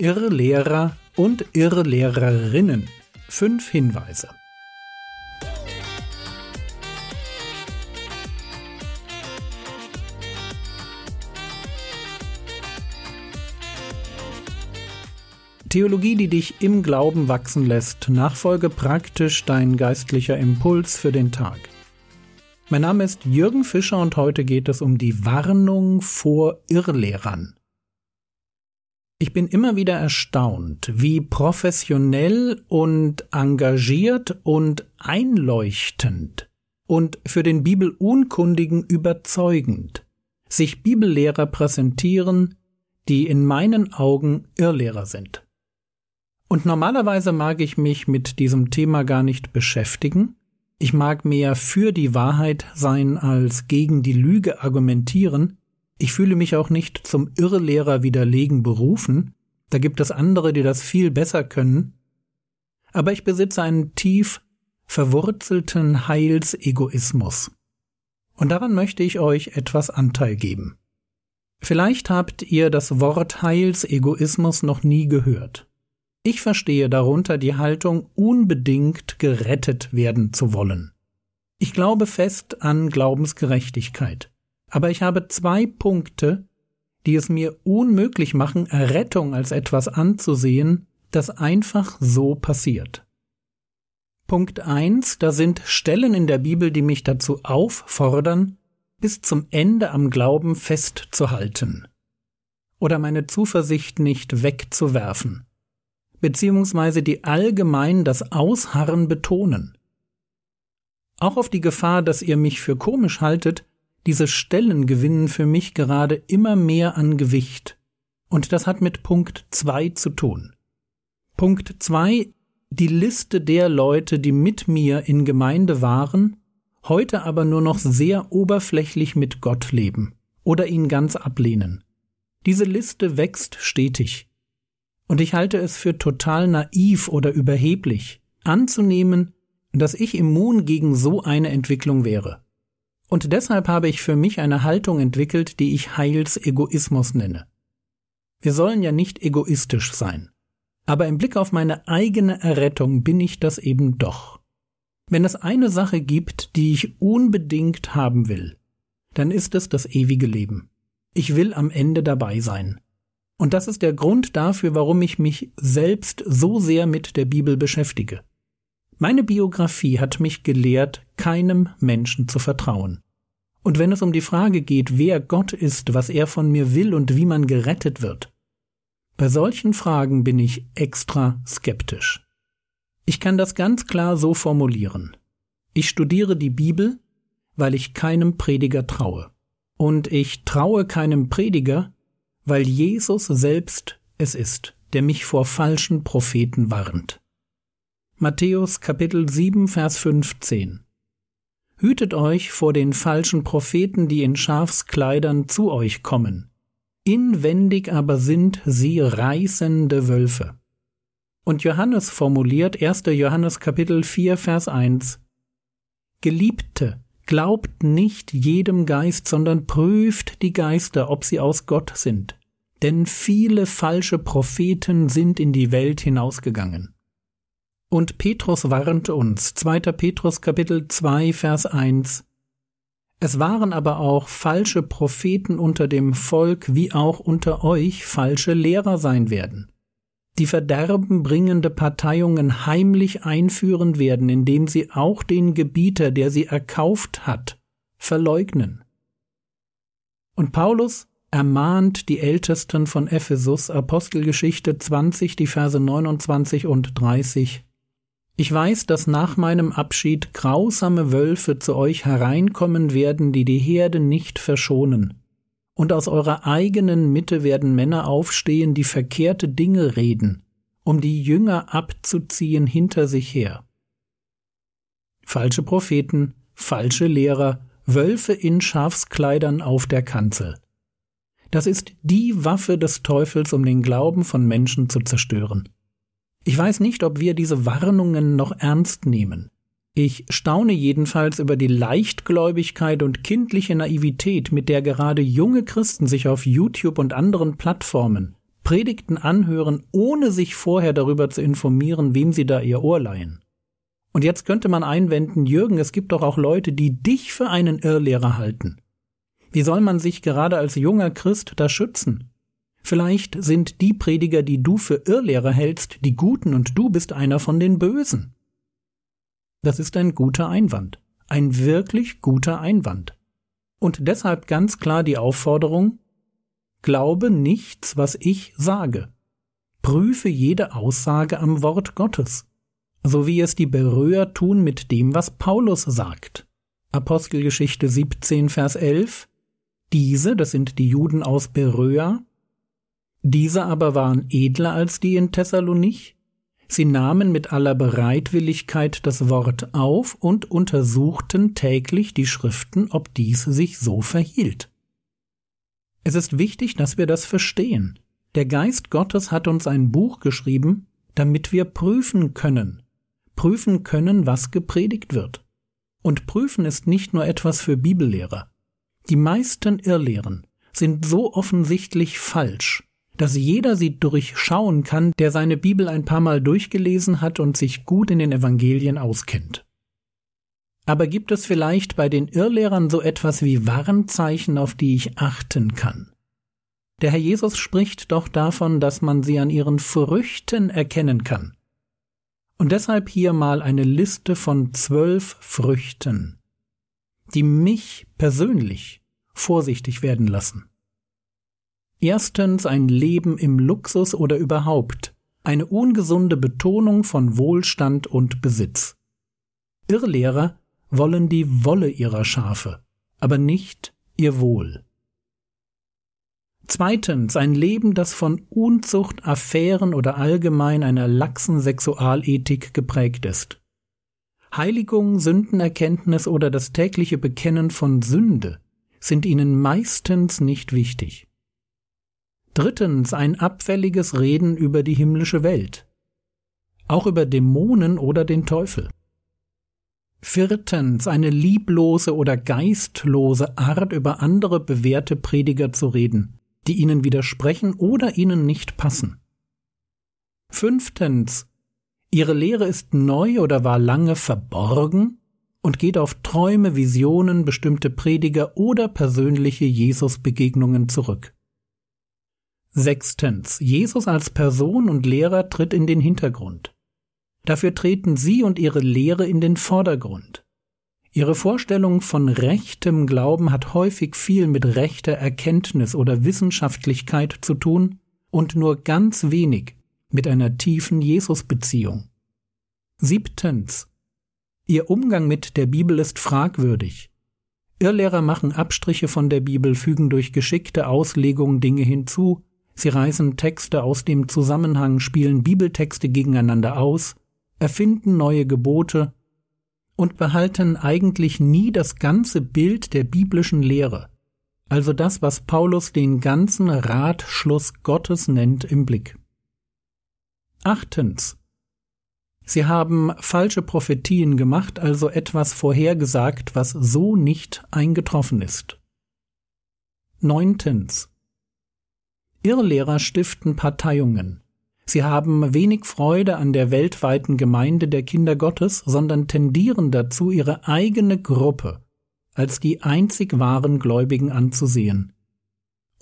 Irrlehrer und Irrlehrerinnen. Fünf Hinweise. Theologie, die dich im Glauben wachsen lässt. Nachfolge praktisch dein geistlicher Impuls für den Tag. Mein Name ist Jürgen Fischer und heute geht es um die Warnung vor Irrlehrern. Ich bin immer wieder erstaunt, wie professionell und engagiert und einleuchtend und für den Bibelunkundigen überzeugend sich Bibellehrer präsentieren, die in meinen Augen Irrlehrer sind. Und normalerweise mag ich mich mit diesem Thema gar nicht beschäftigen. Ich mag mehr für die Wahrheit sein als gegen die Lüge argumentieren. Ich fühle mich auch nicht zum Irrlehrer widerlegen berufen. Da gibt es andere, die das viel besser können. Aber ich besitze einen tief verwurzelten Heilsegoismus. Und daran möchte ich euch etwas Anteil geben. Vielleicht habt ihr das Wort Heilsegoismus noch nie gehört. Ich verstehe darunter die Haltung, unbedingt gerettet werden zu wollen. Ich glaube fest an Glaubensgerechtigkeit. Aber ich habe zwei Punkte, die es mir unmöglich machen, Errettung als etwas anzusehen, das einfach so passiert. Punkt eins: Da sind Stellen in der Bibel, die mich dazu auffordern, bis zum Ende am Glauben festzuhalten oder meine Zuversicht nicht wegzuwerfen beziehungsweise die allgemein das Ausharren betonen. Auch auf die Gefahr, dass ihr mich für komisch haltet, diese Stellen gewinnen für mich gerade immer mehr an Gewicht. Und das hat mit Punkt zwei zu tun. Punkt zwei: die Liste der Leute, die mit mir in Gemeinde waren, heute aber nur noch sehr oberflächlich mit Gott leben oder ihn ganz ablehnen. Diese Liste wächst stetig. Und ich halte es für total naiv oder überheblich, anzunehmen, dass ich immun gegen so eine Entwicklung wäre. Und deshalb habe ich für mich eine Haltung entwickelt, die ich Heilsegoismus nenne. Wir sollen ja nicht egoistisch sein. Aber im Blick auf meine eigene Errettung bin ich das eben doch. Wenn es eine Sache gibt, die ich unbedingt haben will, dann ist es das ewige Leben. Ich will am Ende dabei sein. Und das ist der Grund dafür, warum ich mich selbst so sehr mit der Bibel beschäftige. Meine Biografie hat mich gelehrt, keinem Menschen zu vertrauen. Und wenn es um die Frage geht, wer Gott ist, was er von mir will und wie man gerettet wird, bei solchen Fragen bin ich extra skeptisch. Ich kann das ganz klar so formulieren. Ich studiere die Bibel, weil ich keinem Prediger traue. Und ich traue keinem Prediger, weil Jesus selbst es ist, der mich vor falschen Propheten warnt. Matthäus Kapitel 7 Vers 15 Hütet euch vor den falschen Propheten, die in Schafskleidern zu euch kommen. Inwendig aber sind sie reißende Wölfe. Und Johannes formuliert 1. Johannes Kapitel 4 Vers 1 Geliebte, Glaubt nicht jedem Geist, sondern prüft die Geister, ob sie aus Gott sind. Denn viele falsche Propheten sind in die Welt hinausgegangen. Und Petrus warnt uns, 2. Petrus Kapitel 2 Vers 1, es waren aber auch falsche Propheten unter dem Volk wie auch unter euch falsche Lehrer sein werden die verderbenbringende Parteiungen heimlich einführen werden, indem sie auch den Gebieter, der sie erkauft hat, verleugnen. Und Paulus ermahnt die Ältesten von Ephesus, Apostelgeschichte 20, die Verse 29 und 30. Ich weiß, dass nach meinem Abschied grausame Wölfe zu euch hereinkommen werden, die die Herde nicht verschonen und aus eurer eigenen Mitte werden Männer aufstehen, die verkehrte Dinge reden, um die Jünger abzuziehen hinter sich her. Falsche Propheten, falsche Lehrer, Wölfe in Schafskleidern auf der Kanzel. Das ist die Waffe des Teufels, um den Glauben von Menschen zu zerstören. Ich weiß nicht, ob wir diese Warnungen noch ernst nehmen. Ich staune jedenfalls über die Leichtgläubigkeit und kindliche Naivität, mit der gerade junge Christen sich auf YouTube und anderen Plattformen Predigten anhören, ohne sich vorher darüber zu informieren, wem sie da ihr Ohr leihen. Und jetzt könnte man einwenden, Jürgen, es gibt doch auch Leute, die dich für einen Irrlehrer halten. Wie soll man sich gerade als junger Christ da schützen? Vielleicht sind die Prediger, die du für Irrlehrer hältst, die Guten und du bist einer von den Bösen. Das ist ein guter Einwand, ein wirklich guter Einwand. Und deshalb ganz klar die Aufforderung, glaube nichts, was ich sage. Prüfe jede Aussage am Wort Gottes, so wie es die Beröer tun mit dem, was Paulus sagt. Apostelgeschichte 17, Vers 11 Diese, das sind die Juden aus Beröa, diese aber waren edler als die in Thessalonich, Sie nahmen mit aller Bereitwilligkeit das Wort auf und untersuchten täglich die Schriften, ob dies sich so verhielt. Es ist wichtig, dass wir das verstehen. Der Geist Gottes hat uns ein Buch geschrieben, damit wir prüfen können, prüfen können, was gepredigt wird. Und prüfen ist nicht nur etwas für Bibellehrer. Die meisten Irrlehren sind so offensichtlich falsch, dass jeder sie durchschauen kann, der seine Bibel ein paar Mal durchgelesen hat und sich gut in den Evangelien auskennt. Aber gibt es vielleicht bei den Irrlehrern so etwas wie Warnzeichen, auf die ich achten kann? Der Herr Jesus spricht doch davon, dass man sie an ihren Früchten erkennen kann. Und deshalb hier mal eine Liste von zwölf Früchten, die mich persönlich vorsichtig werden lassen. Erstens ein Leben im Luxus oder überhaupt, eine ungesunde Betonung von Wohlstand und Besitz. Irrlehrer wollen die Wolle ihrer Schafe, aber nicht ihr Wohl. Zweitens ein Leben, das von Unzucht, Affären oder allgemein einer laxen Sexualethik geprägt ist. Heiligung, Sündenerkenntnis oder das tägliche Bekennen von Sünde sind ihnen meistens nicht wichtig. Drittens ein abfälliges Reden über die himmlische Welt, auch über Dämonen oder den Teufel. Viertens eine lieblose oder geistlose Art über andere bewährte Prediger zu reden, die ihnen widersprechen oder ihnen nicht passen. Fünftens ihre Lehre ist neu oder war lange verborgen und geht auf Träume, Visionen, bestimmte Prediger oder persönliche Jesusbegegnungen zurück. Sechstens. Jesus als Person und Lehrer tritt in den Hintergrund. Dafür treten Sie und Ihre Lehre in den Vordergrund. Ihre Vorstellung von rechtem Glauben hat häufig viel mit rechter Erkenntnis oder Wissenschaftlichkeit zu tun und nur ganz wenig mit einer tiefen Jesusbeziehung. Siebtens. Ihr Umgang mit der Bibel ist fragwürdig. Irrlehrer machen Abstriche von der Bibel, fügen durch geschickte Auslegung Dinge hinzu, Sie reißen Texte aus dem Zusammenhang, spielen Bibeltexte gegeneinander aus, erfinden neue Gebote und behalten eigentlich nie das ganze Bild der biblischen Lehre, also das, was Paulus den ganzen Ratschluss Gottes nennt, im Blick. Achtens. Sie haben falsche Prophetien gemacht, also etwas vorhergesagt, was so nicht eingetroffen ist. Neuntens. Irrlehrer stiften Parteiungen. Sie haben wenig Freude an der weltweiten Gemeinde der Kinder Gottes, sondern tendieren dazu, ihre eigene Gruppe als die einzig wahren Gläubigen anzusehen.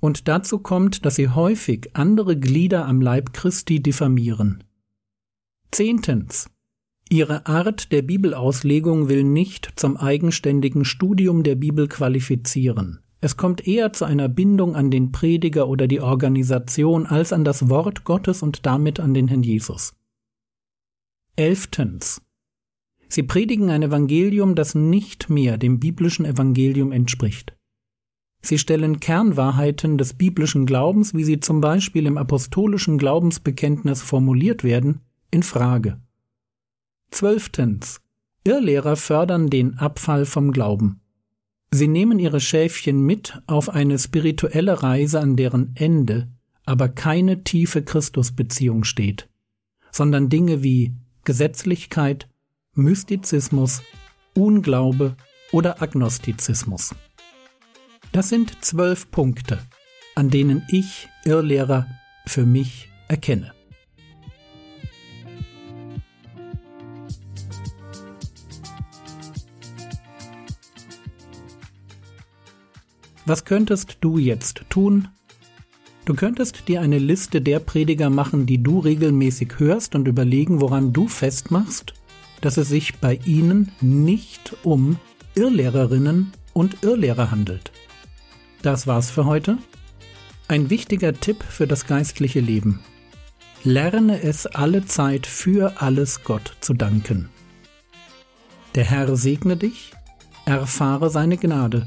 Und dazu kommt, dass sie häufig andere Glieder am Leib Christi diffamieren. Zehntens. Ihre Art der Bibelauslegung will nicht zum eigenständigen Studium der Bibel qualifizieren. Es kommt eher zu einer Bindung an den Prediger oder die Organisation als an das Wort Gottes und damit an den Herrn Jesus. Elftens. Sie predigen ein Evangelium, das nicht mehr dem biblischen Evangelium entspricht. Sie stellen Kernwahrheiten des biblischen Glaubens, wie sie zum Beispiel im apostolischen Glaubensbekenntnis formuliert werden, in Frage. Zwölftens. Irrlehrer fördern den Abfall vom Glauben. Sie nehmen ihre Schäfchen mit auf eine spirituelle Reise, an deren Ende aber keine tiefe Christusbeziehung steht, sondern Dinge wie Gesetzlichkeit, Mystizismus, Unglaube oder Agnostizismus. Das sind zwölf Punkte, an denen ich Irrlehrer für mich erkenne. Was könntest du jetzt tun? Du könntest dir eine Liste der Prediger machen, die du regelmäßig hörst und überlegen, woran du festmachst, dass es sich bei ihnen nicht um Irrlehrerinnen und Irrlehrer handelt. Das war's für heute. Ein wichtiger Tipp für das geistliche Leben. Lerne es alle Zeit für alles Gott zu danken. Der Herr segne dich, erfahre seine Gnade